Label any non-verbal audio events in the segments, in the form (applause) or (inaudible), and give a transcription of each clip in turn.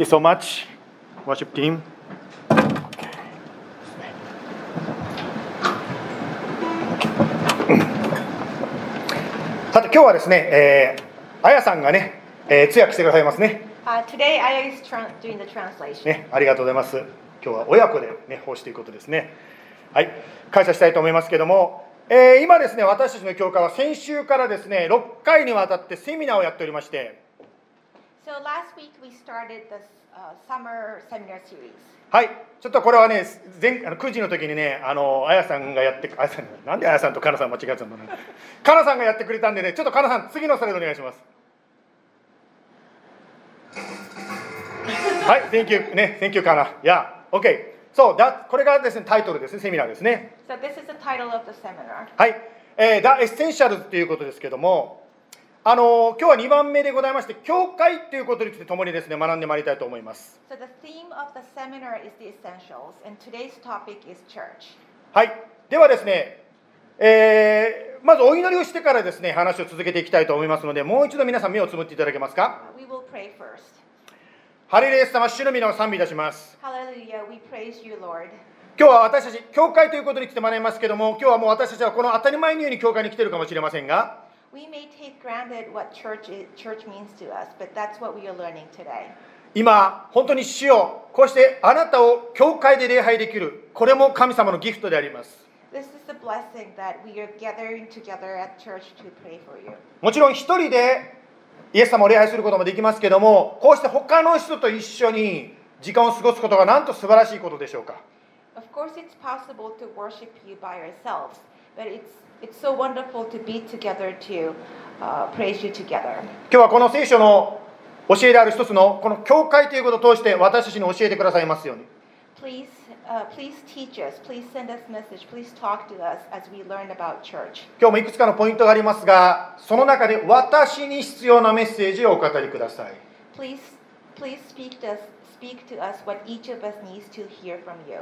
you so much, worship team. さて今日はですね、えー、あやさんがね、えー、通訳してくださいますね。Uh, today, I is tran- doing the translation. ね、ありがとうございます。今日は親子でね、奉仕ということですね。はい、感謝したいと思いますけども、えー今ですね、私たちの教会は先週からですね、6回にわたってセミナーをやっておりまして、So last week, we started this uh, summer seminar series. はい、ちょっとこれはね、前あの9時の時にね、あのあやさんがやって、あやさんなんであやさんとかなさん間違えてたんだろうな。かなさんがやってくれたんでね、ちょっとかなさん、次のスライドお願いします。はい、Thank you ね、Thank you かな。いや、OK。そう、だこれがですね、タイトルですね、セミナーですね。So this is the title of the seminar. はい、えー、The Essentials ということですけども、あの今日は2番目でございまして、教会ということについて共にですね、学んでまいりたいと思います。So. はい、ではですね、えーまずお祈りをしてからですね、話を続けていきたいと思いますので、もう一度皆さん目をつぶっていただけますか？Uh. ハレルヤス様、主の皆を賛美いたします。今日は私たち、教会ということについて学びますけども、今日はもう私たちはこの当たり前のように教会に来ているかもしれませんが、We may take granted what church, is, church means to us, but that's what we are learning today. 今、本当に主よ、こうしてあなたを教会で礼拝できる、これも神様のギフトであります。This is the blessing that we are gathering together at church to pray for you. もちろん一人でイエス様を礼拝することもできますけども、こうして他の人と一緒に時間を過ごすことがなんと素晴らしいことでしょうか。Of course, it's possible to worship you by ourselves, but it's, it's so wonderful to be together to uh, praise you together. 今日はこの聖書の教えである一つのこの教会ということを通して私たちに教えてくださいますように。Please, uh, please teach us, please send us message, please talk to us as we learn about church. 今日もいくつかのポイントがありますが、その中で私に必要なメッセージをお語りください。Please, please speak to us, speak to us what each of us needs to hear from you.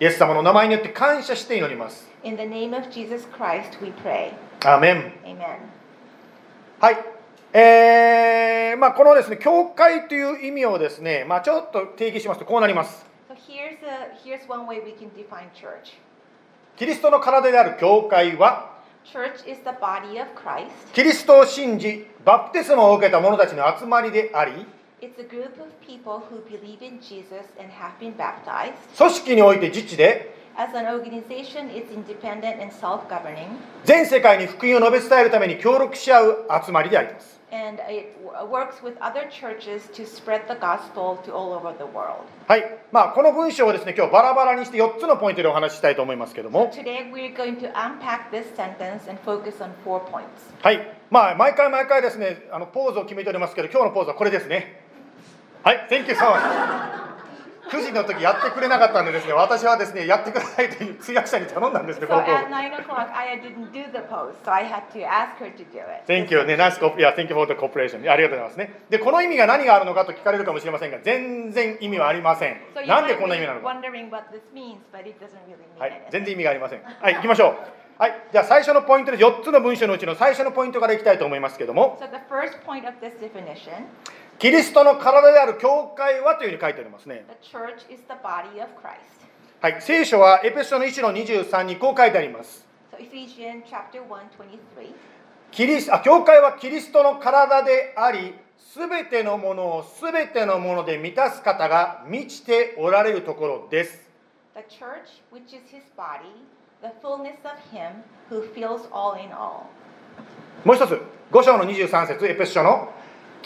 イエス様の名前によって感謝して祈ります。In the name of Jesus Christ, we pray. アーメン。Amen. はい。えーまあ、このですね、教会という意味をですね、まあ、ちょっと定義しますとこうなります。So here's, a, here's one way we can define church. キリストの体である教会は、Church is the body of Christ. キリストを信じ、バプテスマを受けた者たちの集まりであり、It's a group of people who believe in Jesus and have been baptized. 組織において自治で、As an organization, it's independent and self governing, 全世界に福音を述べ伝えるために協力し合う集まりであります。and it works with other churches to spread the gospel to all over the world. はい。まあ、この文章をですね、今日バラバラにして4つのポイントでお話ししたいと思いますけども、Today, we're going to unpack this sentence and focus on four points. はい。まあ、毎回毎回ですね、あのポーズを決めておりますけど、今日のポーズはこれですね。はい、Thank you so 九9時の時やってくれなかったんですね私はですね、やってくださいと通訳者に頼んだんですね、こがとう、この意味が何があるのかと聞かれるかもしれませんが全然意味はありません、なんでこん意味なのか、い、行きましょう。はい、じゃ最初のポイントです4つの文章のうちの最初のポイントからいきたいと思いますけれども、キリストの体である教会はというふうに書いてありますね。はい、聖書はエペソの1の23にこう書いてあります。So Ephesians chapter 1, 23. キリスあ教会はキリストの体であり、すべてのものをすべてのもので満たす方が満ちておられるところです。The church, which is his body, the fullness of him who fills all in all. もう一つ、5章の23節エペソ書の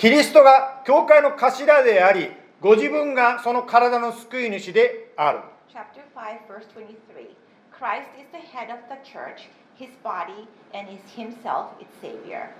キリストが教会の頭であり、ご自分がその体の救い主である。Chapter 5, verse 23. Christ is the head of the church, his body, and is himself its Savior.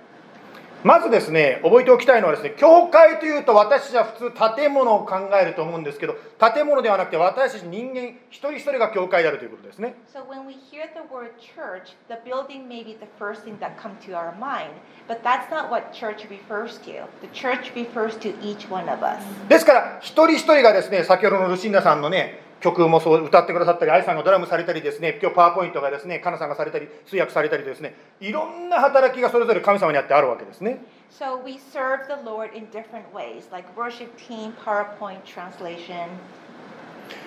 まずですね、覚えておきたいのはですね、教会というと私たちは普通建物を考えると思うんですけど、建物ではなくて私たち人間一人一人が教会であるということですね。So when we hear the word church, the building may be the first thing that comes to our mind, but that's not what church refers to. The church refers to each one of us. ですから、一人一人がですね、先ほどのルシンダさんのね、曲もそう歌ってくださったり、愛さんがドラムされたりですね、今日パワーポイントがですね、カナさんがされたり、通訳されたりですね、いろんな働きがそれぞれ神様にあってあるわけですね。So we serve the Lord in different ways, like worship team, PowerPoint translation.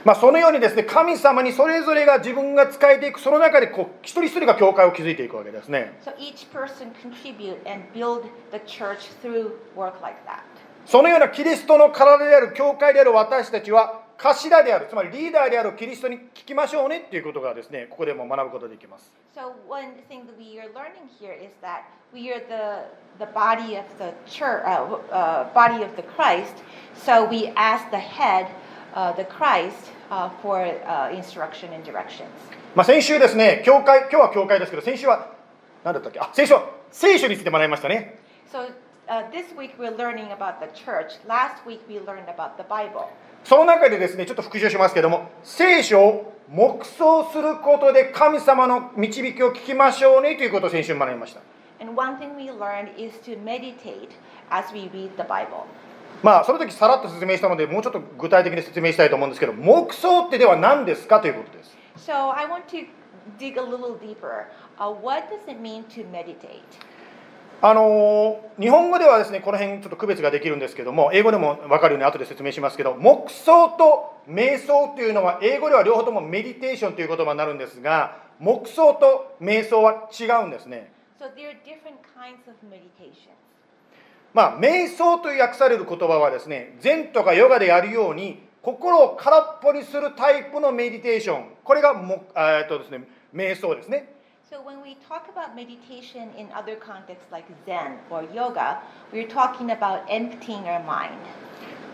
まあ、そのようにですね神様にそれぞれが自分が使えていくその中でこう一人一人が教会を築いていくわけですね So each person contribute and build the church through work like that. そのようなキリストの体である教会である私たちは頭であるつまりリーダーであるキリストに聞きましょうねっていうことがですねここでも学ぶことができます So one thing that we are learning here is that we are the the body of the church, uh, uh, body of the Christ. So we ask the head, uh, the Christ, uh, for uh, instruction and directions. まあ、先週ですね教会今日は教会ですけど先週は何だったっけあ先週は聖書について学びましたね So uh, this week we're learning about the church. Last week we learned about the Bible. その中でですねちょっと復習しますけども聖書を黙想することで神様の導きを聞きましょうねということを先週学びました.まあその時さらっと説明したのでもうちょっと具体的に説明したいと思うんですけど黙想ってでは何ですかということです So I want to dig a little deeper. Uh, what does it mean to meditate? あのー日本語ではですねこの辺ちょっと区別ができるんですけども英語でも分かるように後で説明しますけど黙想と瞑想というのは英語では両方ともメディテーションという言葉になるんですが黙想と瞑想は違うんですね。So. まあ瞑想と訳される言葉はですね禅とかヨガでやるように心を空っぽにするタイプのメディテーション。これがもえーっとですね瞑想ですね So when we talk about meditation in other contexts like Zen or yoga, we're talking about emptying our mind.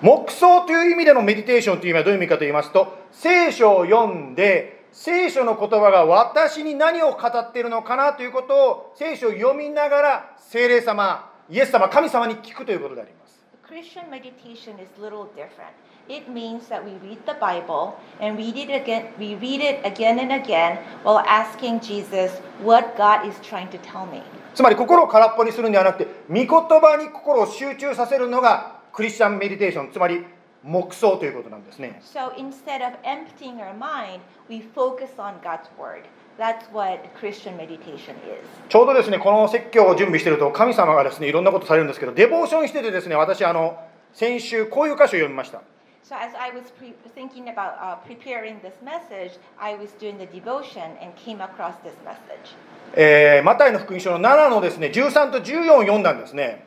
黙想という意味でのメディテーションという意味はどういう意味かと言いますと聖書を読んで聖書の言葉が私に何を語っているのかなということを聖書を読みながら聖霊様イエス様神様に聞くということであります Christian meditation is little different. It means that we read the Bible and read it again we read it again and again while asking Jesus what God is trying to tell me. つまり心を空っぽにするんではなくて御言葉に心を集中させるのがクリスチャンメディテーションつまり黙想ということなんですね So instead of emptying our mind, we focus on God's word. That's what Christian meditation is. ちょうどですねこの説教を準備していると神様がですねいろんなことされるんですけどデボーションしててですね私あの先週こういう箇所を読みました So as I was pre- thinking about uh, preparing this message, I was doing the devotion and came across this message. えーマタイの福音書の7のですね13と14を読んだんですね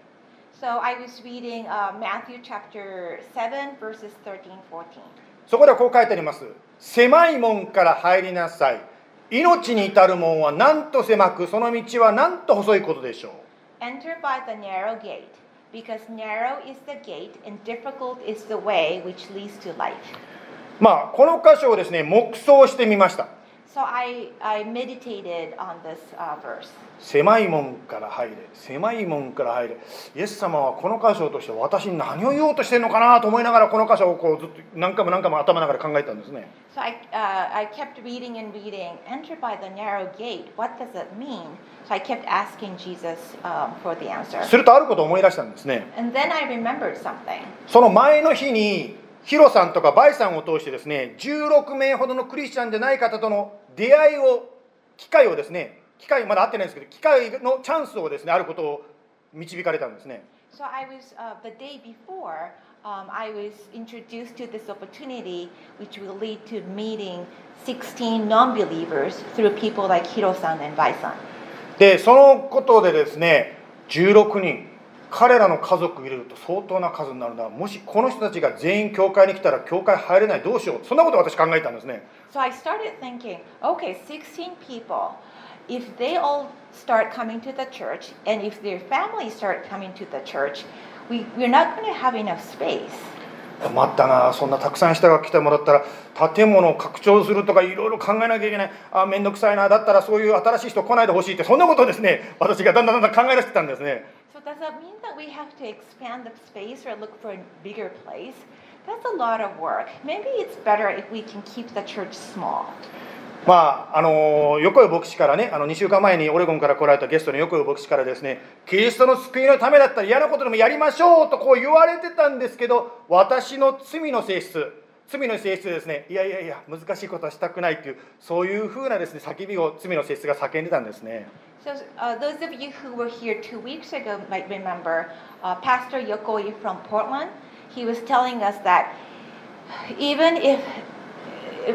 So I was reading uh, Matthew chapter 7, verses 13, 14. そこではこう書いてあります狭い門から入りなさい命に至る門はなんと狭くその道はなんと細いことでしょう Enter by the narrow gate, because narrow is the gate and difficult is the way which leads to life. まあこの箇所をですね黙想してみました So I, I meditated on this uh, verse. 狭い門から入れ狭い門から入れイエス様はこの箇所を通して私に何を言おうとしてるのかなと思いながらこの箇所をこうずっと何回も何回も頭の中で考えたんですね So I, uh, I kept reading and reading, enter by the narrow gate. What does it mean? So I kept asking Jesus um, for the answer. するとあることを思い出したんですね And then I remembered something. その前の日にヒロさんとかバイさんを通してですね16名ほどのクリスチャンでない方との出会いを機会をですね機会まだ会ってないんですけど機会のチャンスをですねあることを導かれたんですね So I was, uh, the day before, um, I was introduced to this opportunity, which will lead to meeting 16 non believers through people like Hiro-san and Bai-san. でそのことでですね16人彼らの家族入れると相当な数になるなもしこの人たちが全員教会に来たら教会入れないどうしようそんなことを私考えたんですね So I started thinking, okay, 16 people. If they all start coming to the church, and if their families start coming to the church, we, we're not going to have enough space. 困ったなそんなたくさん人が来てもらったら建物を拡張するとかいろいろ考えなきゃいけないあ面倒くさいなだったらそういう新しい人来ないでほしいってそんなことをですね私がだんだんだんだん考え出してたんですね So does that mean that we have to expand the space or look for a bigger place? That's a lot of work. Maybe it's better if we can keep the church small. まああの横井牧師からねあの2週間前にオレゴンから来られたゲストの横井牧師からですねキリストの救いのためだったら嫌なことでもやりましょうとこう言われてたんですけど私の罪の性質罪の性質でですねいやいやいや難しいことはしたくないというそういうふうなですね叫びを罪の性質が叫んでたんですね So, uh, those of you who were here two weeks ago might remember uh, Pastor Yokoi from Portland. He was telling us that even if,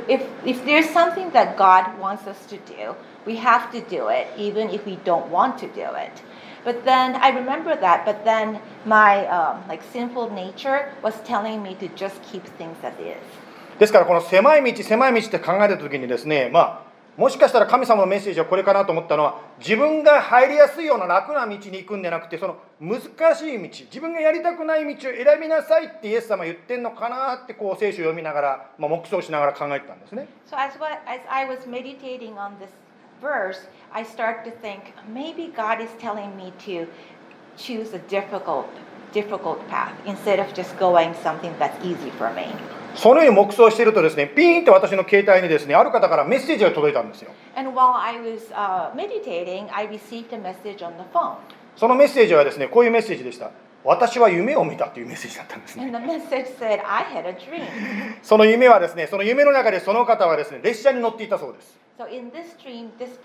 if, if there's something that God wants us to do, we have to do it, even if we don't want to do it. But then I remember that, but then my um, like sinful nature was telling me to just keep things as is. ですからこの狭い道狭い道って考えた時にですねまあ もしかしたら神様のメッセージはこれかなと思ったのは自分が入りやすいような楽な道に行くんじゃなくてその難しい道自分がやりたくない道を選びなさいってイエス様言ってんのかなってこう聖書を読みながら、まあ、黙想しながら考えてたんですね So as, what, as I was meditating on this verse, I start to think maybe God is telling me to choose a difficult, difficult path instead of just going something that's easy for me. そのように黙想しているとですねピーンって私の携帯にですねある方からメッセージが届いたんですよ And while I was uh, meditating, I received a message on the phone. そのメッセージはですねこういうメッセージでした私は夢を見たというメッセージだったんですね said. (laughs) その夢はですねその夢の中でその方はですね列車に乗っていたそうです So this dream, this.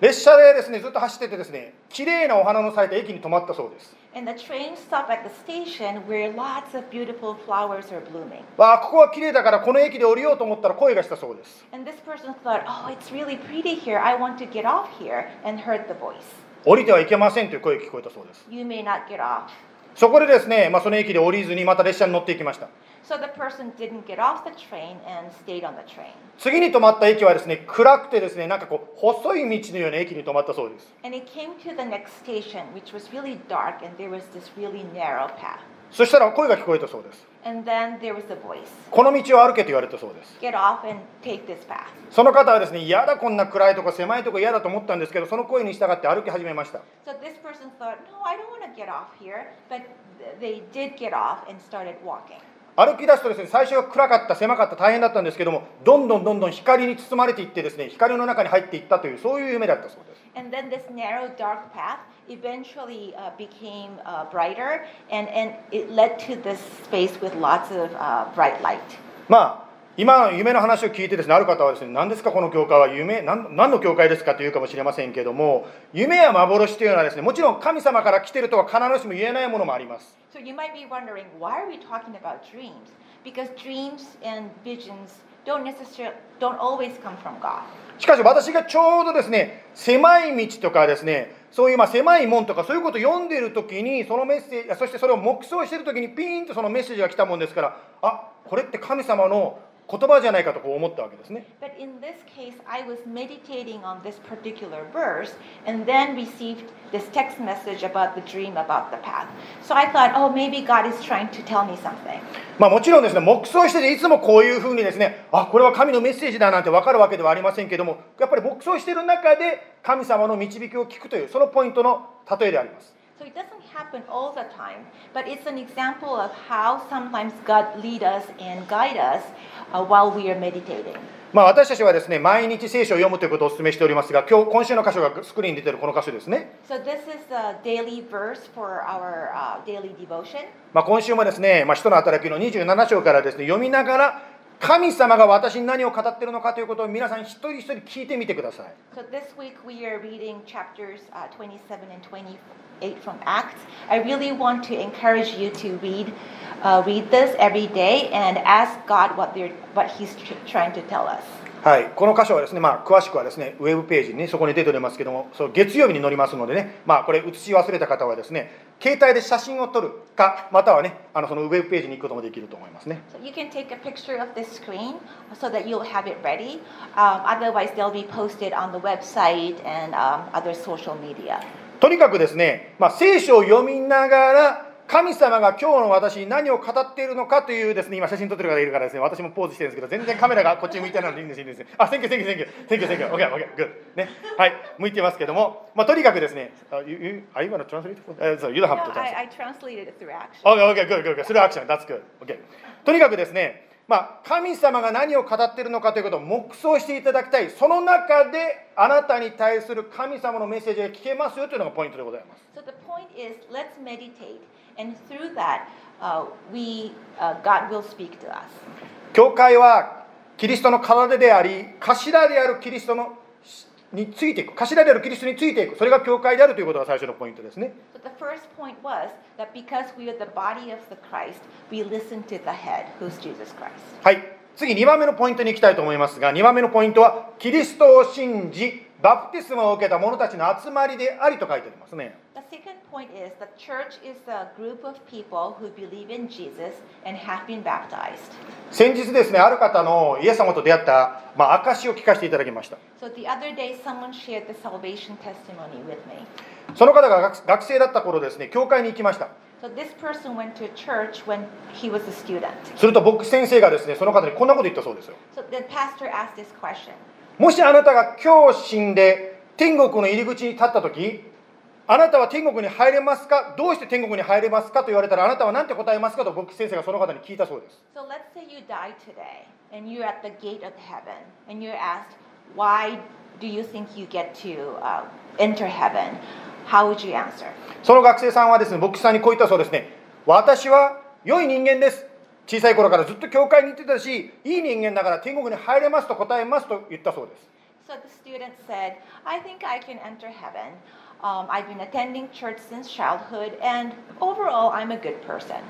列車でですねずっと走っててですね綺麗なお花の咲いた駅に止まったそうです And the train stopped at the station where lots of beautiful flowers are blooming. わあここは綺麗だからこの駅で降りようと思ったら声がしたそうです And this person thought, oh, it's really pretty here. I want to get off here. And heard the voice. 降りてはいけませんという声が聞こえたそうです You may not get off. そこでですね、まあ、その駅で降りずにまた列車に乗っていきました So the person didn't get off the train and stayed on the train. 次に止まった駅はですね暗くてですねなんかこう細い道のような駅に止まったそうです And it came to the next station, which was really dark, and there was this really narrow path. そしたら声が聞こえたそうです And then there was a voice この道を歩けと言われたそうです Get off and take this path. その方はですね嫌だこんな暗いとこ狭いとこ嫌だと思ったんですけどその声に従って歩き始めました So this person thought, no, I don't want to get off here. But th- they did get off and started walking. 歩き出すとですね最初は暗かった狭かった大変だったんですけどもどんどんどんどん光に包まれていってですね光の中に入っていったというそういう夢だったそうです And then this narrow, dark path eventually uh, became uh, brighter, and, and it led to this space with lots of uh, bright light. まあ今の夢の話を聞いてですねある方はですね何ですかこの教会は？夢何何の教会ですかというかもしれませんけども夢や幻というのはですねもちろん神様から来てるとは必ずしも言えないものもあります So you might be wondering, why are we talking about dreams? Because dreams and visions don't necessarily, don't always come from God. しかし私がちょうどですね狭い道とかですねそういうまあ狭い門とかそういうことを読んでいる時にそのメッセージそしてそれを黙想している時にピーンとそのメッセージが来たもんですからあこれって神様の言葉じゃないかとこう思ったわけですね But in this case, I was meditating on this particular verse and then received this text message about the dream about the path. So I thought, oh, maybe God is trying to tell me something. まあもちろんですね黙想してていつもこういうふうにですねあこれは神のメッセージだなんて分かるわけではありませんけどもやっぱり黙想している中で神様の導きを聞くというそのポイントの例えであります So it doesn't happen all the time, but it's an example of how sometimes God lead us and guide us uh, while we are meditating. まあ私たちはですね毎日聖書を読むということをお勧めしておりますが今日今週の箇所がスクリーンに出てるこの箇所ですね So this is the daily verse for our uh, daily devotion. まあ、今週もですね、まあ、使徒の働きの27章からですね読みながら神様が私に何を語っているのかということを皆さん一人一人聞いてみてください So this week we are reading chapters uh, 27 and 28 from Acts. I really want to encourage you to read uh, read this every day and ask God what they're what He's tr- trying to tell us. はい、この箇所はですね、まあ、詳しくはですねウェブページに、ね、そこに出ておりますけどもそう月曜日に載りますのでね、まあ、これ写し忘れた方はですね携帯で写真を撮るかまたはねあのそのウェブページに行くこともできると思いますね So you can take a picture of this screen so that you'll have it ready. Um, otherwise, they'll be posted on the website and um, other social media. とにかくですね、まあ、聖書を読みながら神様が今日の私に何を語っているのかというですね今写真撮ってる方がいるからですね私もポーズしてるんですけど全然カメラがこっち向いてないのでいいんですいいんです。あ、 thank you thank you thank you thank you thank you OK OK good. ね。はい。向いてますけどもまあとにかくですねあ you, you, are you gonna translate? Uh, so you don't No, have to translate I, I translated it through action. OK OK good good good. それはアクション。That's good. OK とにかくですねまあ神様が何を語っているのかということを黙想していただきたいその中であなたに対する神様のメッセージが聞けますよというのがポイントでございます So the point is, let's meditate, and through that, uh, we, uh, God will speak to us. 教会はキリストの体であり頭であるキリストのについていく。頭であるキリストについていく。それが教会であるということが最初のポイントですね。はい。次2番目のポイントに行きたいと思いますが2番目のポイントはキリストを信じバプテスマを受けた者たちの集まりでありと書いてありますね The second point is the church is a group of people who believe in Jesus and have been baptized. 先日ですねある方のイエス様と出会った、まあ、証を聞かせていただきました So the other day, someone shared the salvation testimony with me. その方が学学生だった頃ですね教会に行きました So this person went to church when he was a student. すると牧師先生がですねその方にこんなこと言ったそうですよ So the pastor asked this question もしあなたが今日死んで天国の入り口に立った時あなたは天国に入れますか？どうして天国に入れますかと言われたらあなたは何て答えますかと牧師先生がその方に聞いたそうです So let's say you die today and you're at the gate of heaven and you're asked, why do you think you get to uh, enter heaven? How would you answer? その学生さんはですね牧師さんにこう言ったそうですね私は良い人間です小さい頃からずっと教会に行ってたしいい人間だから天国に入れますと答えますと言ったそうです So the student said, I think I can enter heaven. Um, I've been attending church since childhood, and overall, I'm a good person.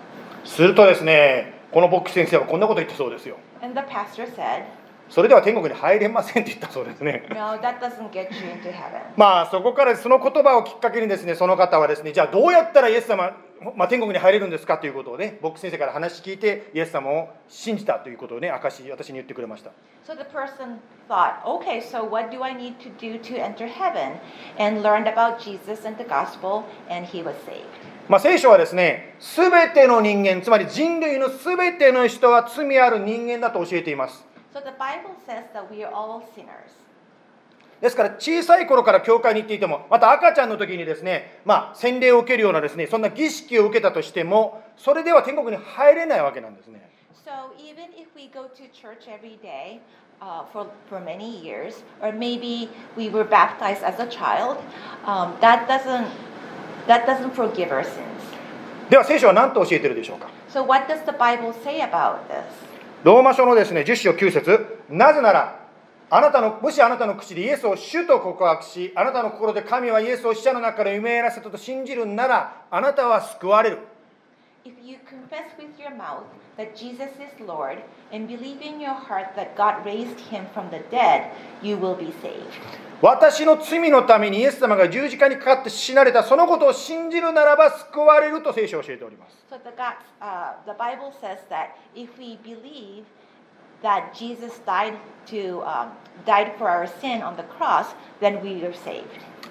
するとですねこの牧師先生はこんなこと言ったそうですよ And the pastor said, それでは天国に入れませんって言ったそうですね No. まあそこからその言葉をきっかけにですねその方はですねじゃあどうやったらイエス様、まあ、天国に入れるんですかということをね牧師先生から話聞いてイエス様を信じたということをね証し私に言ってくれました So the person thought, okay, so what do I need to do to enter heaven? And learned about Jesus and the gospel, and he was saved. まあ聖書はですね全ての人間つまり人類の全ての人は罪ある人間だと教えています So the Bible says that we are all sinners. ですから小さい頃から教会に行っていてもまた赤ちゃんの時にですねまあ洗礼を受けるようなですねそんな儀式を受けたとしてもそれでは天国に入れないわけなんですね So even if we go to church every day uh, for, for many years, or maybe we were baptized as a child, um, that, doesn't, that doesn't forgive our sins. では聖書は何と教えているでしょうか So what does the Bible say about this? ローマ書のですね10章9節。なぜならあなたのもしあなたの口でイエスを主と告白しあなたの心で神はイエスを死者の中から蘇らせたと信じるならあなたは救われる。If you confess with your mouth that Jesus is Lord and believe in your heart that God raised him from the dead, you will be saved. 私の罪のためにイエス様が十字架にかかって死なれたそのことを信じるならば救われると聖書を教えております So the, God, uh, the Bible says that if we believe that Jesus died to um, died for our sin on the cross, then we are saved.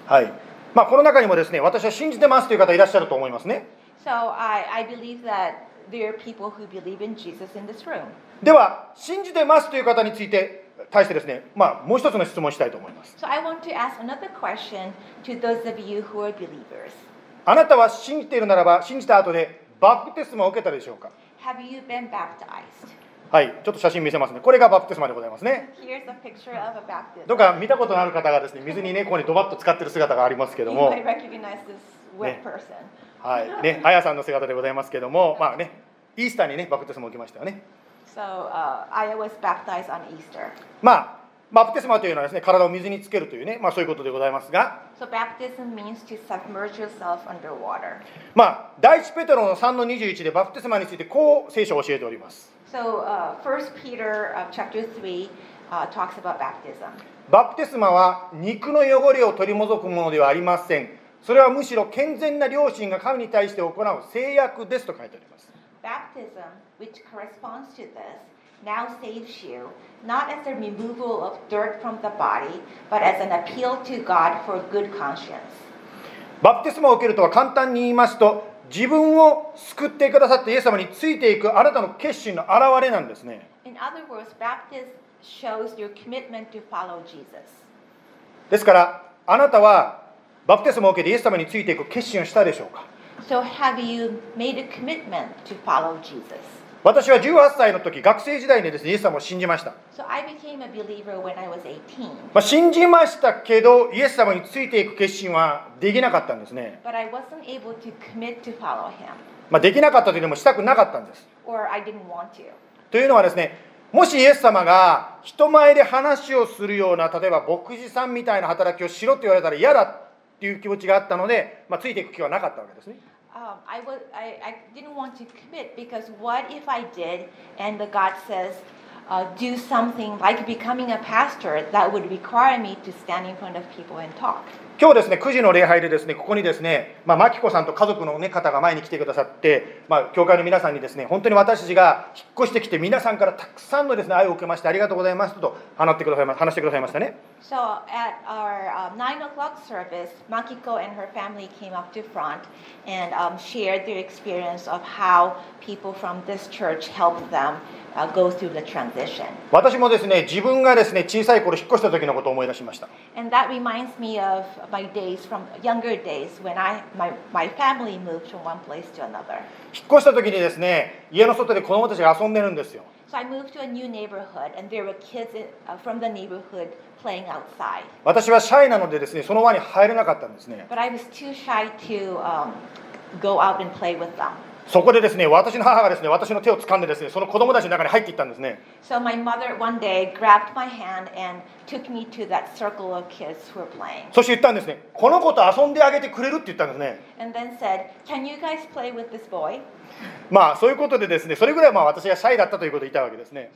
はいまあこの中にもですね私は信じてますという方いらっしゃると思いますね So I, I believe that there are people who believe in Jesus in this room. では信じてますという方について対してですねまあもう一つの質問をしたいと思います So I want to ask another question to those of you who are believers. あなたは信じているならば信じた後でバプテスマを受けたでしょうか Have you been baptized? はいちょっと写真見せますねこれがバプテスマでございますね Here's a picture of a baptism. どうか見たことのある方がですね水にねここにドバッと使ってる姿がありますけ You ども might recognize this wet person. はいねあやさんの姿でございますけどもまあねイースターにねバプテスマを受けましたよね So uh, I was baptized on Easter. まあバプテスマというのはですね体を水につけるというねまあそういうことでございますが So baptism means to submerge yourself underwater. まあ第一ペテロの3の21でバプテスマについてこう聖書を教えております So uh, First Peter uh, chapter three uh, talks about baptism. バプテスマは肉の汚れを取り除くものではありませんそれはむしろ健全な良心が神に対して行う制約ですと書いてあります Baptism, which corresponds to this, now saves you, not as a removal of dirt from the body, but as an appeal to God for good conscience. バプテスマを受けるとは簡単に言いますと自分を救ってくださったイエス様についていくあなたの決心の表れなんですね In other words, baptism shows your commitment to follow Jesus. ですからあなたはバプテスマを受けてイエス様についていく決心をしたでしょうか？So have you made a commitment to follow Jesus? 私は18歳の時学生時代にですねイエス様を信じました So I became a believer when I was 18. まあ、信じましたけどイエス様についていく決心はできなかったんですね But I wasn't able to commit to follow him. まあ、できなかったというのもしたくなかったんです or I didn't want to. というのはですねもしイエス様が人前で話をするような例えば牧師さんみたいな働きをしろと言われたら嫌だっていう気持ちがあったので、まあ、ついていく気はなかったわけですね Um, I, was, I, I didn't want to commit because what if I did and the God says, uh, do something like becoming a pastor that would require me to stand in front of people and talk? 今日ですね、9時の礼拝でですね、ここにですね、まあ、マキコさんと家族の、ね、方が前に来てくださって、ま、教会の皆さんにですね、本当に私たちが引っ越してきて、皆さんからたくさんのですね、愛を受けまして、ありがとうございますと話してくださいま,話してくださいましたね。私もですね、自分がですね、小さい頃引っ越した時のことを思い出しました。My days from younger days when I, my, my family moved from one place to another. 引っ越した時にですね家の外で子供たちが遊んでるんですよ So I moved to a new neighborhood and there were kids in, uh, from the neighborhood playing outside. 私はシャイなのでですねその輪に入れなかったんですね But I was too shy to um, go out and play with them. そこでですね私の母がですね私の手を掴んでですねその子供たちの中に入っていったんですね So my mother one day grabbed my hand and took me to that circle of kids who were playing そして言ったんですねこの子と遊んであげてくれるって言ったんですね and then said, Can you guys play with this boy? まあそういうことでですねそれぐらいまあ私がシャイだったということを言ったわけですね。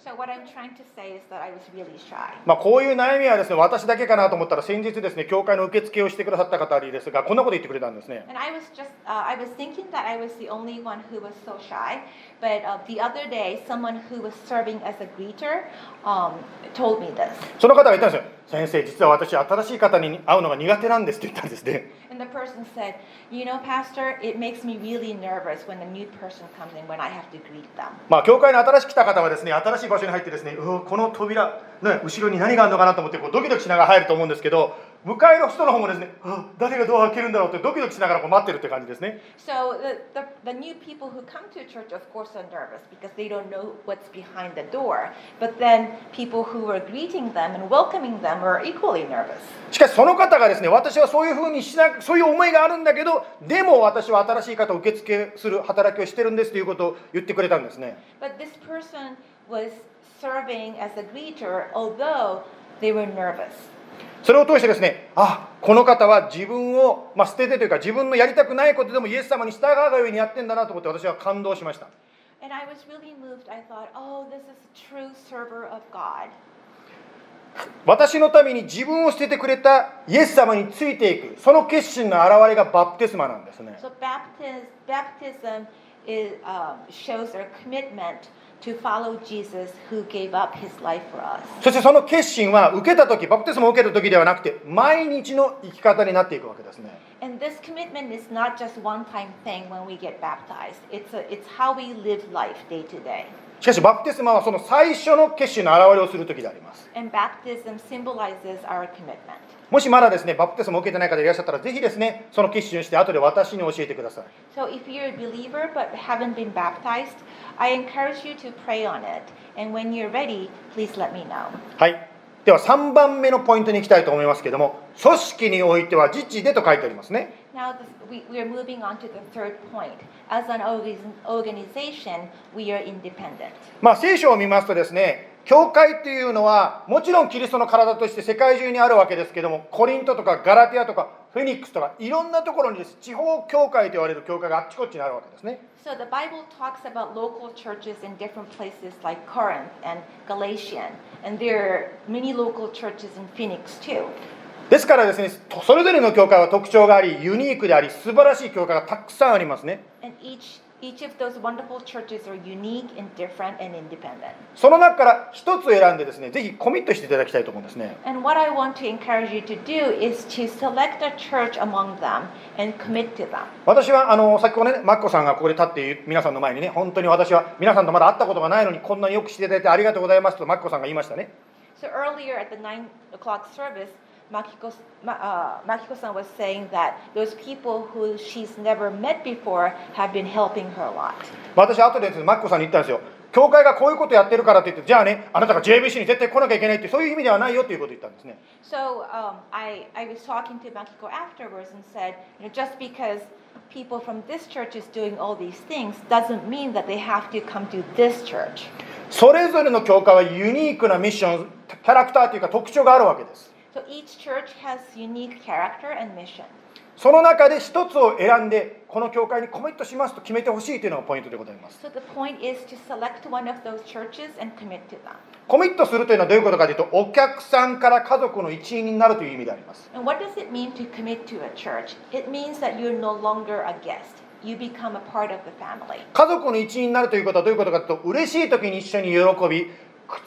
まあこういう悩みはですね私だけかなと思ったら先日ですね教会の受付をしてくださった方ですがこんなこと言ってくれたんですね。その方が言ったんですよ先生実は私新しい方に会うのが苦手なんですって言ったんですね。The person said, You know, Pastor, it makes me really nervous when a new person comes in when I have to greet them. まあ教会の新しく来た方はですね新しい場所に入ってですねうこの扉、ね、後ろに何があるのかなと思ってこうドキドキしながら入ると思うんですけど向かいの人の方もですねあ誰がドアを開けるんだろうってドキドキしながらこう待ってるって感じですね So the, the, the new people who come to church, of course, are nervous because they don't know what's behind the door. But then people who are greeting them and welcoming them are equally nervous. しかしその方がですね私はそういうふうにしなそういう思いがあるんだけどでも私は新しい方を受付する働きをしてるんですということを言ってくれたんですね But this person was serving as a greeter, although they were nervous. それを通してですねあこの方は自分を、まあ、捨ててというか自分のやりたくないことでもイエス様に従うがゆえにやってんだなと思って私は感動しました And I was really moved. I thought, oh, this is a true server of God. 私のために自分を捨ててくれたイエス様についていくその決心の表れがバプテスマなんですね So baptism, baptism is, um, shows our commitment to follow Jesus who gave up his life for us. そしてその決心は受けた時バプテスマを受けた時ではなくて毎日の生き方になっていくわけですね And this commitment is not just one time thing when we get baptized. It's, a, it's how we live life day to day. しかしバプテスマはその最初の決心の表れをする時であります And baptism symbolizes our commitment. もしまだですねバプテスマを受けてない方いらっしゃったらぜひですねその決心をして後で私に教えてください So if you're a believer but haven't been baptized, I encourage you to pray on it. And when you're ready, please let me know. はいでは3番目のポイントに行きたいと思いますけども組織においては自治でと書いてありますね Now we, we are moving on to the third point. As an orga- organization, we are independent. まあ聖書を見ますとですね教会というのはもちろんキリストの体として世界中にあるわけですけどもコリントとかガラティアとかフェニックスとかいろんなところにです地方教会と言われる教会があっちこっちにあるわけですね So the Bible talks about local churches in different places like Corinth and Galatian. And there are many local churches in Phoenix too. ですからですねそれぞれの教会は特徴がありユニークであり素晴らしい教会がたくさんありますね And each, その中から一つ選んでですね、ぜひコミットしていただきたいと思うんですね。Want to encourage do is to select and independent 私はあの先ほどね、マッコさんがここで立って皆さんの前にね、本当に私は皆さんとまだ会ったことがないのにこんなによくしていただいてありがとうございますとマッコさんが言いましたね。Makiko, Ma- uh, Makiko-san was saying that those people who she's never met before have been helping her a lot. 私後でですねマッコさんに言ったんですよ教会がこういうことやってるからって言ってじゃあねあなたが JBC に絶対来なきゃいけないってそういう意味ではないよということを言ったんですね So um, I, I was talking to Makiko afterwards and said, you know, just because people from this church is doing all these things doesn't mean that they have to come to this church. それぞれの教会はユニークなミッションキャラクターというか特徴があるわけですその中で一つを選んで、この教会にコミットしますと決めてほしいというのがポイントでございます。コミットするというのはどういうことかというと、お客さんから家族の一員になるという意味であります。家族の一員になるということはどういうことかというと、嬉しい時に一緒に喜び、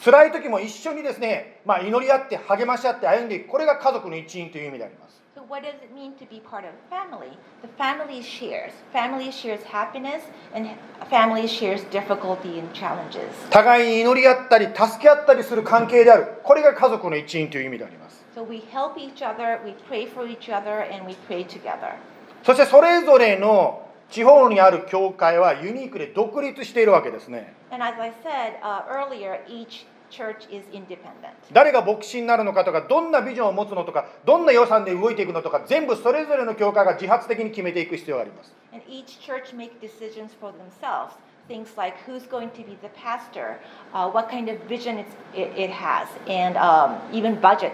辛い時も一緒にですね、まあ、祈り合って励まし合って歩んでいくこれが家族の一員という意味であります So what does it mean to be part of family? The family shares. Family shares happiness and family shares difficulty and challenges. 互いに祈り合ったり助け合ったりする関係であるこれが家族の一員という意味であります So we help each other, we pray for each other, and we pray together. そしてそれぞれの地方にある教会はユニークで独立しているわけですね And as I said uh, earlier, each church is independent. 誰が牧師になるのかとかどんなビジョンを持つのとかどんな予算で動いていくのとか全部それぞれの教会が自発的に決めていく必要があります And each church make decisions for themselves. Things like who's going to be the pastor, uh, what kind of vision it's, it, it has, and um, even budget,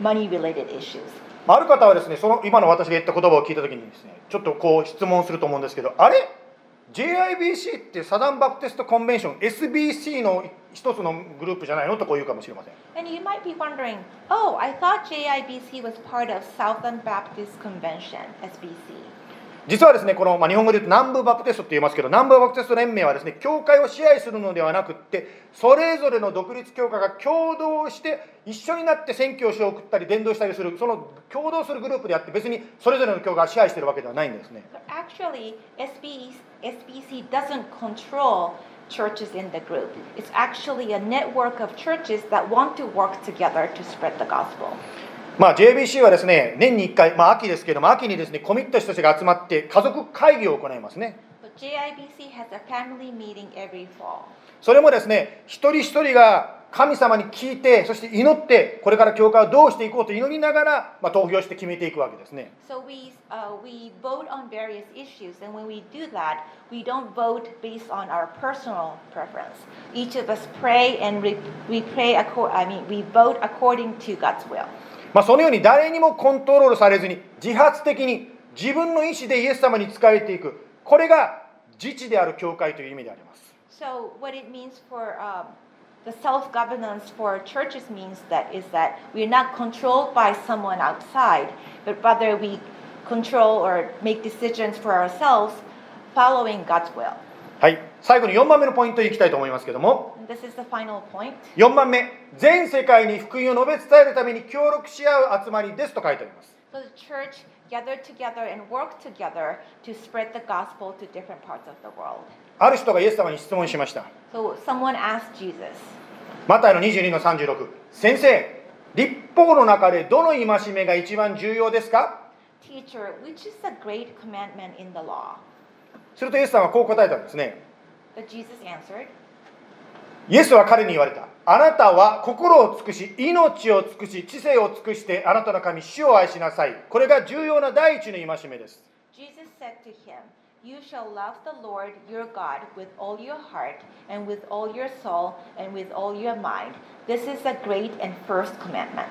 money-related issues. まあある方はですねその今の私が言った言葉を聞いた時にですねちょっとこう質問すると思うんですけどあれ？JIBC ってサザンバプテストコンベンション SBC の一つのグループじゃないのとこう言うかもしれません And you might be wondering, oh, I thought JIBC was part of Southern Baptist Convention, SBC. 実はですねこの、まあ、日本語で言うと南部バプテストって言いますけど南部バプテスト連盟はですね教会を支配するのではなくってそれぞれの独立教会が共同して一緒になって選挙をし送ったり伝道したりするその共同するグループであって別にそれぞれの教会が支配しているわけではないんですね But actually, SBC, SBC doesn't control churches in the group. It's actually a network of churches that want to work together to spread the gospel. まあ JBC はですね年に1回、まあ、秋ですけども秋にですねコミットした人たちが集まって家族会議を行いますね But JIBC has a family meeting every fall. それもですね一人一人が神様に聞いてそして祈ってこれから教会をどうしていこうと祈りながら、まあ、投票して決めていくわけですね So we, uh, we vote on various issues, and when we do that, we don't vote based on our personal preference. Each of us pray, and we, we pray. Acco- I mean, we vote according to God's will. まあ、そのように誰にもコントロールされずに自発的に自分の意思でイエス様に仕えていくこれが自治である教会という意味であります So what it means for um, the self-governance for churches means that is that we are not controlled by someone outside, but rather we control or make decisions for ourselves, following God's will. はい最後に4番目のポイントに行きたいと思いますけども this is the final point. 4番目全世界に福音を述べ伝えるために協力し合う集まりですと書いてあります So the church gathered together and worked together to spread the gospel to different parts of the world. ある人がイエス様に質問しました So someone asked Jesus, マタイの22の36先生立法の中でどの戒めが一番重要ですか Teacher, which is the great commandment in the law? するとイエス様はこう答えたんですね But Jesus answered, イエスは彼に言われたあなたは心を尽くし命を尽くし知性を尽くしてあなたの神主を愛しなさいこれが重要な第一の戒めです Jesus said to him, You shall love the Lord your God with all your heart, and with all your soul, and with all your mind. This is the great and first commandment.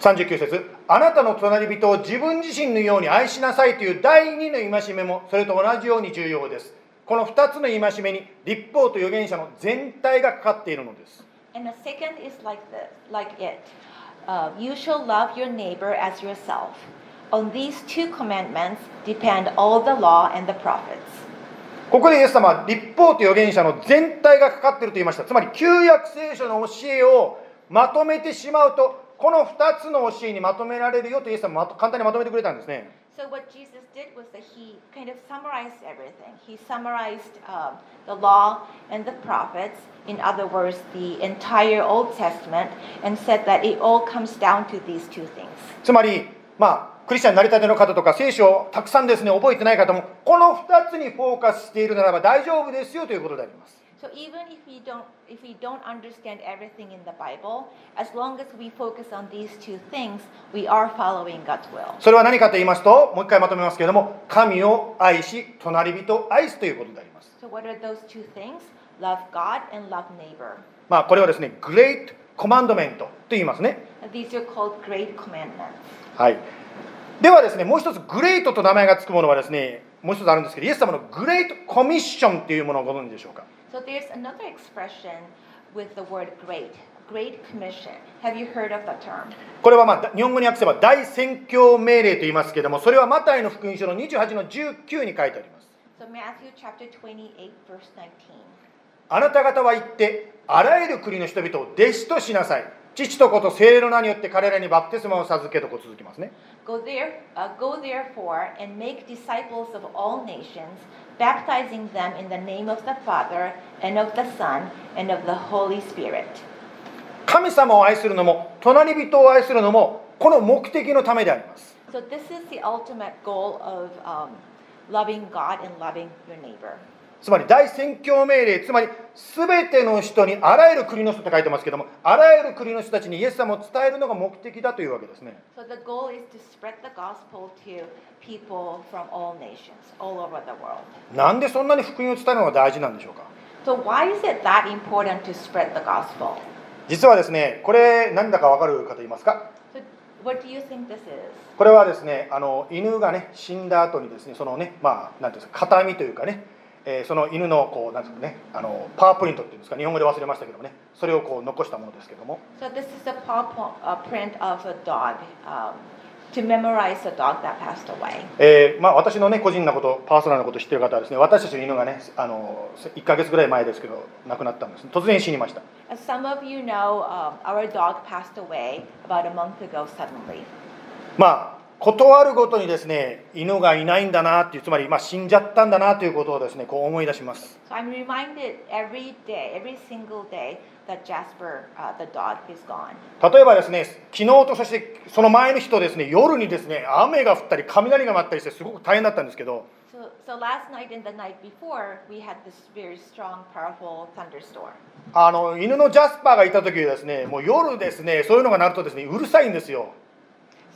39節あなたの隣人を自分自身のように愛しなさいという第二の戒めもそれと同じように重要ですこの2つの戒めに立法と預言者の全体がかかっているのです And the second is like this, like it. Uh, you shall love your neighbor as yourself. On these two commandments depend all the law and the prophets. ここでイエス様は立法と預言者の全体がかかっていると言いましたつまり旧約聖書の教えをまとめてしまうとこの2つの教えにまとめられるよとイエス様は簡単にまとめてくれたんですね So what Jesus did was that he kind of summarized everything. He summarized um, the law and the prophets, in other words, the entire Old Testament, and said that it all comes down to these two things. つまりまあクリスチャンになりたての方とか聖書をたくさんですね覚えてない方もこの2つにフォーカスしているならば大丈夫ですよということであります So even if we don't if we don't understand everything in the Bible, as long as we focus on these two things, we are following God's will. それは何かと言いますともう一回まとめますけれども神を愛し隣人を愛すということであります So what are those two things? Love God and love neighbor. まあこれはですね Great Commandment と言いますね These are called great commandments. はいではですねもう一つグレートと名前がつくものはですねもう一つあるんですけどイエス様のグレートコミッションというものをご存知でしょうか So there's another expression with the word great, great commission. Have you heard of the term? これはまあ日本語に訳せば大宣教命令と言いますけれどもそれはマタイの福音書の28の19に書いてあります So Matthew chapter 28 verse 19. あなた方は行ってあらゆる国の人々を弟子としなさい父と子と聖霊の名によって彼らにバプテスマを授けとこう続きますね Go there, uh, go therefore and make disciples of all nations, baptizing them in the name of the Father and of the Son and of the Holy Spirit. 神様を愛するのも隣人を愛するのもこの目的のためであります So this is the ultimate goal of um, loving God and loving your neighbor. つまり大宣教命令つまり全ての人にあらゆる国の人って書いてますけどもあらゆる国の人たちにイエス様を伝えるのが目的だというわけですね So the goal is to spread the gospel to people from all nations, all over the world. なんでそんなに福音を伝えるのが大事なんでしょうか？So why is it that important to spread the gospel? 実はですねこれ何だか分かる方いますか？What do you think this is? これはですねあの犬がね死んだ後にですねそのねまあなんていうんですか形見というかね、えーその犬のこうなんですかねあのパワープリントっていうんですか日本語で忘れましたけどもねそれをこう残したものですけども So this is a print of a dog um, to memorize the dog that passed away. えーまあ、私のね個人なことパーソナルなことを知っている方はですね私たちの犬がねあの1ヶ月ぐらい前ですけど亡くなったんです突然死にました As some of you know, um, our dog passed away about a month ago suddenly. まあ断るごとにですね犬がいないんだなっていうつまり、まあ、死んじゃったんだなということをですねこう思い出します So I'm reminded every day, every single day, that Jasper, uh, the dog, is gone. 例えばですね昨日とそしてその前の日とですね夜にですね雨が降ったり雷が舞ったりしてすごく大変だったんですけど So, so last night and the night before, we had this very strong, powerful thunderstorm. あの犬のジャスパーがいた時はですねもう夜ですねそういうのが鳴るとですねうるさいんですよ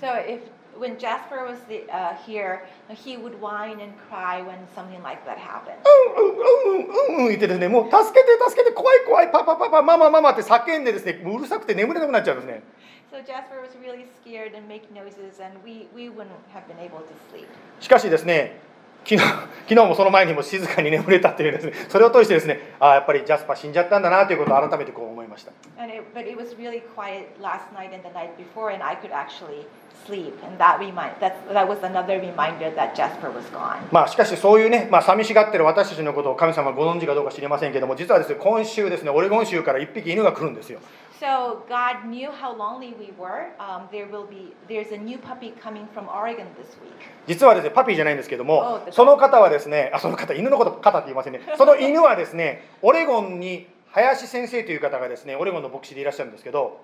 So if when Jasper was the, uh, here, he would whine and cry when something like that happened. うんうんうんうん言ってですねもう助けて助けて怖い怖いパパパパママママって叫んでですねもううるさくて眠れなくなっちゃうんですね So Jasper was really scared and make noises, and we, we wouldn't have been able to sleep. しかしですね昨日昨日もその前にも静かに眠れたというですねそれを通してですねああやっぱりジャスパー死んじゃったんだなということを改めてこう思いました And it, but it was really quiet last night and the night before, and I could actually sleep. And that remind that that was another reminder that Jasper was gone. まあしかしそういうね、まあ、寂しがってる私たちのことを神様はご存知かどうか知りませんけども実はですね今週ですねオレゴン州から一匹犬が来るんですよ So God knew how lonely we were. Um, there will be there's a new puppy coming from Oregon this week. 実はですねパピーじゃないんですけども Oh, その方はですねあその方犬のこと方って言いませんね (laughs) その犬はですねオレゴンに林先生という方がですねオレゴンの牧師でいらっしゃるんですけど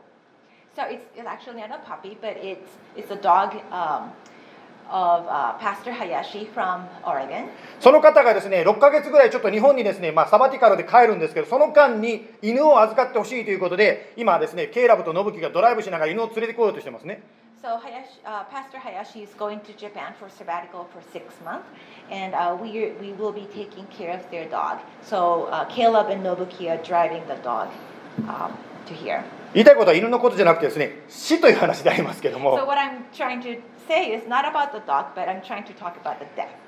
So it's, it's actually not a puppy, but it's it's a dog um, of uh, Pastor Hayashi from Oregon. その方がですね6ヶ月ぐらいちょっと日本にですね、まあ、サバティカルで帰るんですけどその間に犬を預かってほしいということで今ですねケイラブとノブキがドライブしながら犬を連れてこようとしてますね So Hayashi, uh, Pastor Hayashi is going to Japan for sabbatical for six months, and uh, we we will be taking care of their dog. So uh, Caleb and Nobuki are driving the dog um, 言いたいことは犬のことじゃなくてですね死という話でありますけども。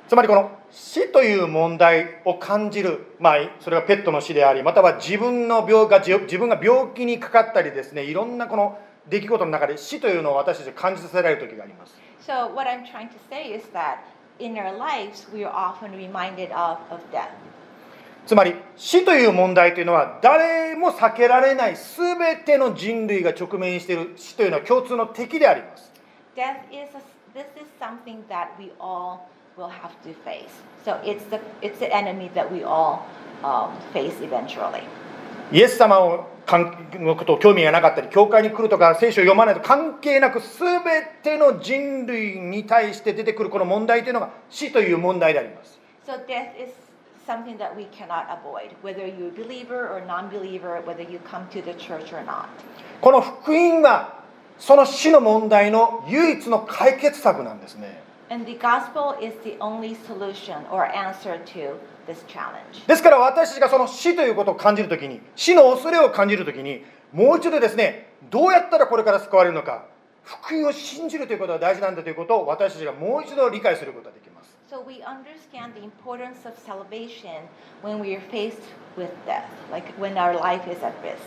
つまりこの死という問題を感じる、ま、それはペットの死であり、または自分,の病が自分が病気にかかったりですね、いろんなこの出来事の中で死というのを私たち感じさせられる時があります。つまり死という問題というのは誰も避けられない全ての人類が直面している死というのは共通の敵であります Death is a, this is something that we all will have to face. So it's the it's the enemy that we all um, face eventually. イエス様を関のことを興味がなかったり教会に来るとか聖書を読まないと関係なく全ての人類に対して出てくるこの問題というのが死という問題であります So death is something that we cannot avoid, whether you're a believer or non-believer, whether you come to the church or not. この福音はその死の問題の唯一の解決策なんですね And the gospel is the only solution or answer to this challenge. ですから私たちがその死ということを感じるときに死の恐れを感じるときにもう一度ですねどうやったらこれから救われるのか福音を信じるということが大事なんだということを私たちがもう一度理解することができます So we understand the importance of salvation when we are faced with death, like when our life is at risk.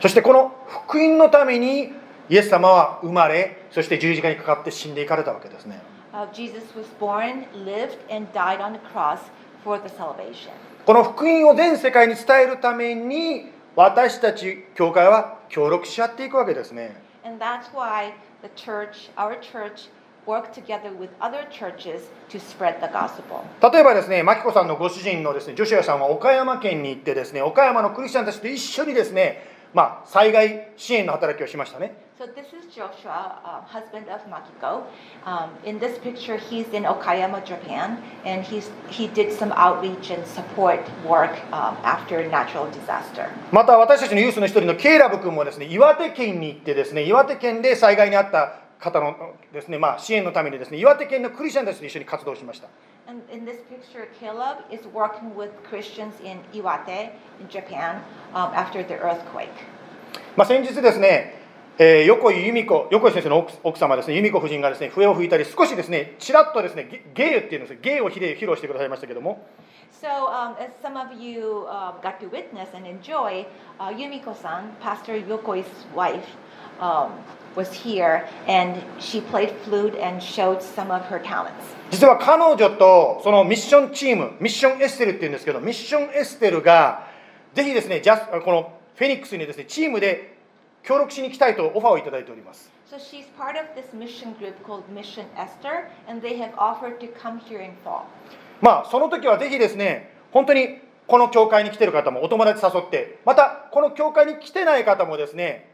そしてこの福音のためにイエス様は生まれそして十字架にかかって死んでいかれたわけですね Uh, Jesus was born, lived, and died on the cross for the salvation. この福音を全世界に伝えるために私たち教会は協力し合っていくわけですね And that's why the church, our church, work together with other churches to spread the gospel. 例えばですね、マキコさんのご主人のですね、ジョシュアさんは岡山県に行ってですね、岡山のクリスチャンたちと一緒にですね、まあ、災害支援の働きをしましたね。 So this is Joshua, uh, husband of Makiko. Um, in this picture, he's in Okayama, Japan, and he's, he did some outreach and support work um, after natural disaster. また私たちのユースの一人のケイラブ君もですね、岩手県に行ってですね、岩手県で災害に遭った 方のですね、まあ、支援のためにですね、岩手県のクリスチャンたちと一緒に活動しました。And in this picture, Caleb is working with Christians in Iwate, in Japan, um, after the earthquake. まあ、先日ですね、えー横井由美子、横井先生の奥奥様ですね、由美子夫人がですね、笛を吹いたり、少しですね、ちらっとですね、ゲ芸っていうんです芸を披露してくださいましたけども、So, um, as some of you uh, got to witness and enjoy, uh, Yumiko-san, Pastor Yokoi's wife, um, was here, and she played flute and showed some of her talents. 実は彼女とそのミッションチーム、ミッションエステルっていうんですけど、ミッションエステルが、ぜひですね、ジャスこのフェニックスにですね、チームで協力しに来たいとオファーをいただいております。So she's part of this mission group called Mission Esther, and they have offered to come here in fall. まあ、その時はぜひですね、本当にこの教会に来てる方もお友達誘って、またこの教会に来てない方もですね、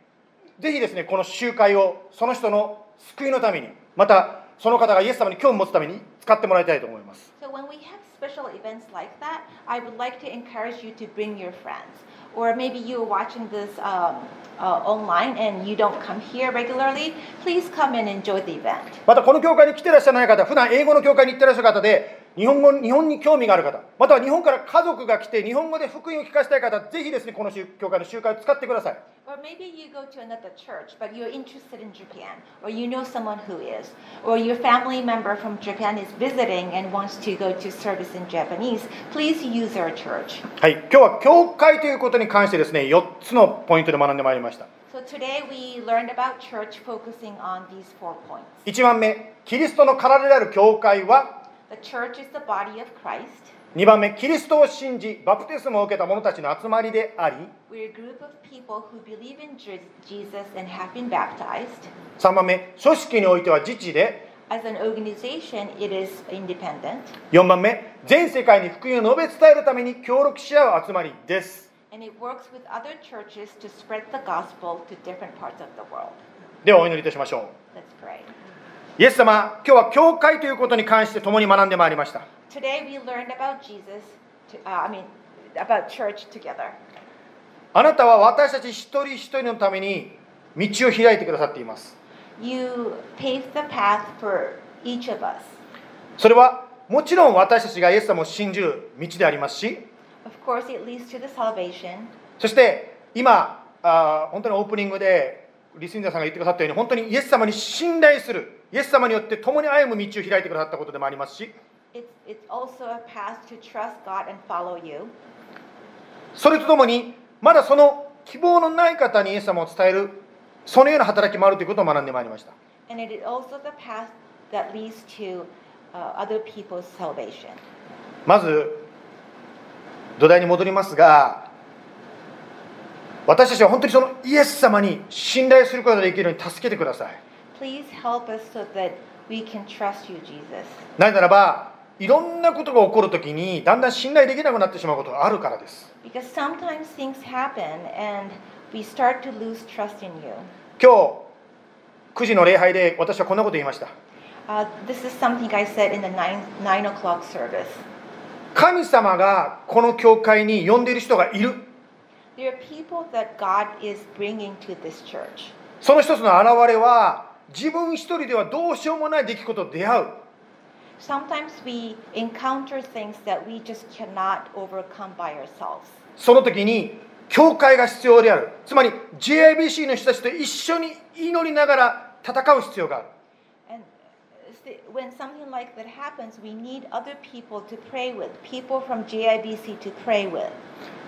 ぜひですね、この集会をその人の救いのために、またその方がイエス様に興味を持つために使ってもらいたいと思います。So when we have special events like that, I would like to encourage you to bring your friends. Or maybe you're watching this um, uh, online and you don't come here regularly, please come and enjoy the event. またこの教会に来てらっしゃらない方、普段英語の教会に行ってらっしゃる方で、日本語日本に興味がある方、または日本から家族が来て、日本語で福音を聞かせたい方、ぜひですね、この集教会の集会を使ってください。Or maybe you go to another church, but you're interested in Japan, or you know someone who is, or your family member from Japan is visiting and wants to go to service in Japanese, please use our church. はい、今日は教会ということに関してですね、4つのポイントで学んでまいりました。So today we learned about church focusing on these four points. 1番目、キリストの体である教会は、2番目、キリストを信じ、バプテスムを受けた者たちの集まりであり、3番目、組織においては自治で、As 4番目、全世界に福音を述べ伝えるために協力し合う集まりです。ではお祈りいたしましょう。イエス様、今日は教会ということに関して共に学んでまいりました。Today we learned about Jesus, to, uh, I mean, about church together. あなたは私たち一人一人のために道を開いてくださっています。You paved the path for each of us. それはもちろん私たちがイエス様を信じる道でありますし、Of course, it leads to the salvation. そして今、あー本当にオープニングでリスンダーさんが言ってくださったように、本当にイエス様に信頼する、イエス様によって共に歩む道を開いてくださったことでもありますし.それとともに、まだその希望のない方にイエス様を伝える、そのような働きもあるということを学んでまいりました。To uh. まず土台に戻りますが私たちは本当にそのイエス様に信頼することができるように助けてくださいなぜならば、いろんなことが起こるときに、だんだん信頼できなくなってしまうことがあるからです。今日、9時の礼拝で私はこんなこと言いました。神様がこの教会に呼んでいる人がいる。その一つの表れは、自分一人ではどうしようもない出来事と出会う Sometimes we encounter things that we just cannot overcome by ourselves. その時に教会が必要であるつまり JIBC の人たちと一緒に祈りながら戦う必要がある And when something like that happens, we need other people to pray with, people from JIBC to pray with.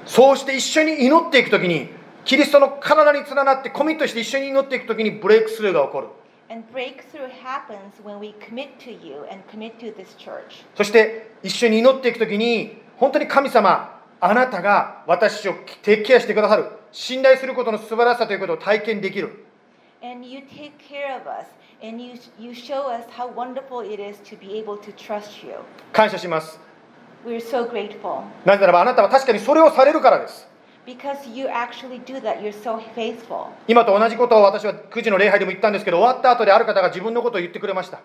そうして一緒に祈っていく時にキリストの体に連なってコミットして一緒に祈っていく時にブレイクスルーが起こる And breakthrough happens when we commit to you and commit to this church. そして一緒に祈っていく時に本当に神様あなたが私をテイクケアしてくださる信頼することの素晴らしさということを体験できる And you take care of us, and you, you show us how wonderful it is to be able to trust you. 感謝します We're so grateful なぜならばあなたは確かにそれをされるからです今と同じことを私は9時の礼拝でも言ったんですけど、終わった後である方が自分のことを言ってくれました。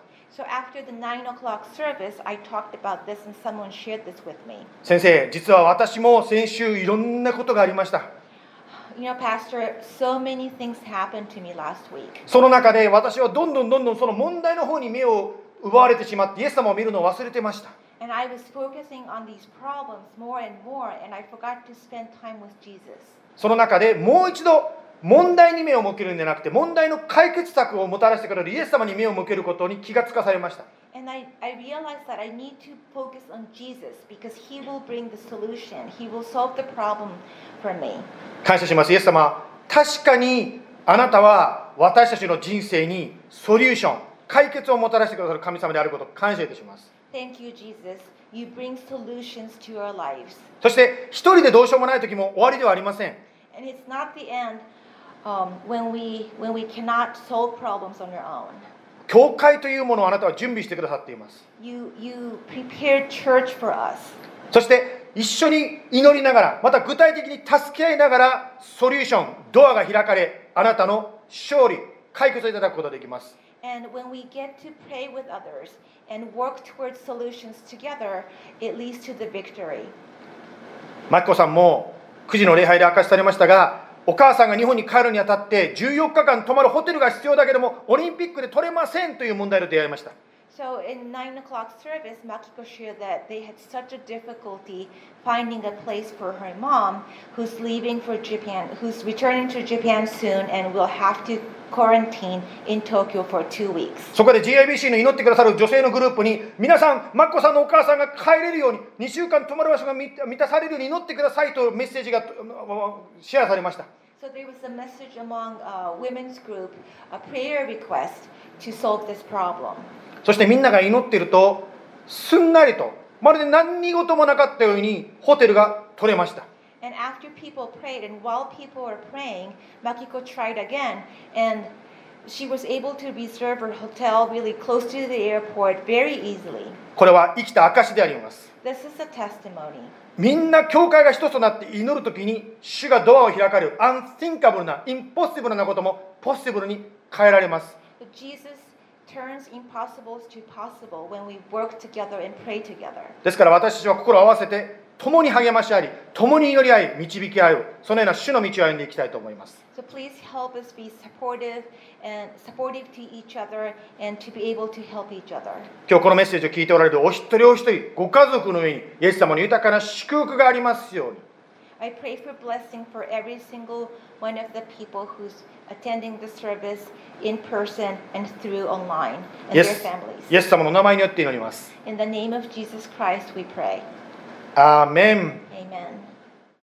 先生、実は私も先週いろんなことがありました。その中で私はどんどんどんどんその問題の方に目を奪われてしまって、イエス様を見るのを忘れてました。その中でもう一度問題に目を向けるんじゃなくて問題の解決策をもたらしてくれるイエス様に目を向けることに気がつかされました。感謝します、イエス様。確かにあなたは私たちの人生にソリューション、解決をもたらしてくださる神様であることを感謝いたします。そして一人でどうしようもない時も終わりではありません。教会というものをあなたは準備してくださっています。そして一緒に祈りながら、また具体的に助け合いながら、ソリューション、ドアが開かれ、あなたの勝利、解決いただくことができます。And when we get to pray with others and work towards solutions together, it leads to the victory. マキコさんも9時の礼拝で明かしされましたがお母さんが日本に帰るにあたって14日間泊まるホテルが必要だけどもオリンピックで取れませんという問題と出会いました So in nine o'clock service, Makiko shared that they had such a difficulty finding a place for her mom, who's leaving for Japan, who's returning to Japan soon, and will have to quarantine in Tokyo for two weeks. そこで GIBC の祈ってくださる女性のグループに皆さんマッコさんのお母さんが帰れるように2週間泊まる場所が満満たされるように祈ってくださいとメッセージがシェアされました So there was a message among uh, women's group, a prayer request to solve this problem. そしてみんなが祈っているとすんなりとまるで何事もなかったようにホテルが取れました。これは生きた証であります。This is a testimony. みんな教会が一つとなって祈るときに主がドアを開かれる、アンティンカブルな、インポッシブルなこともポッシブルに変えられます。Turns impossibles to possible when we work together and pray together. ですから私たちは心を合わせて共に励まし合い共に祈り合い導き合うそのような主の道を歩んでいきたいと思います So please help us be supportive and supportive to each other and to be able to help each other. 今日このメッセージを聞いておられるお一人お一人ご家族の上にイエス様の豊かな祝福がありますように I pray for blessing for every single one of the people who's attending the service in person and through online and イエ their ス families. イエス様の名前によって祈ります In the name of Jesus Christ, we pray. アーメン Amen.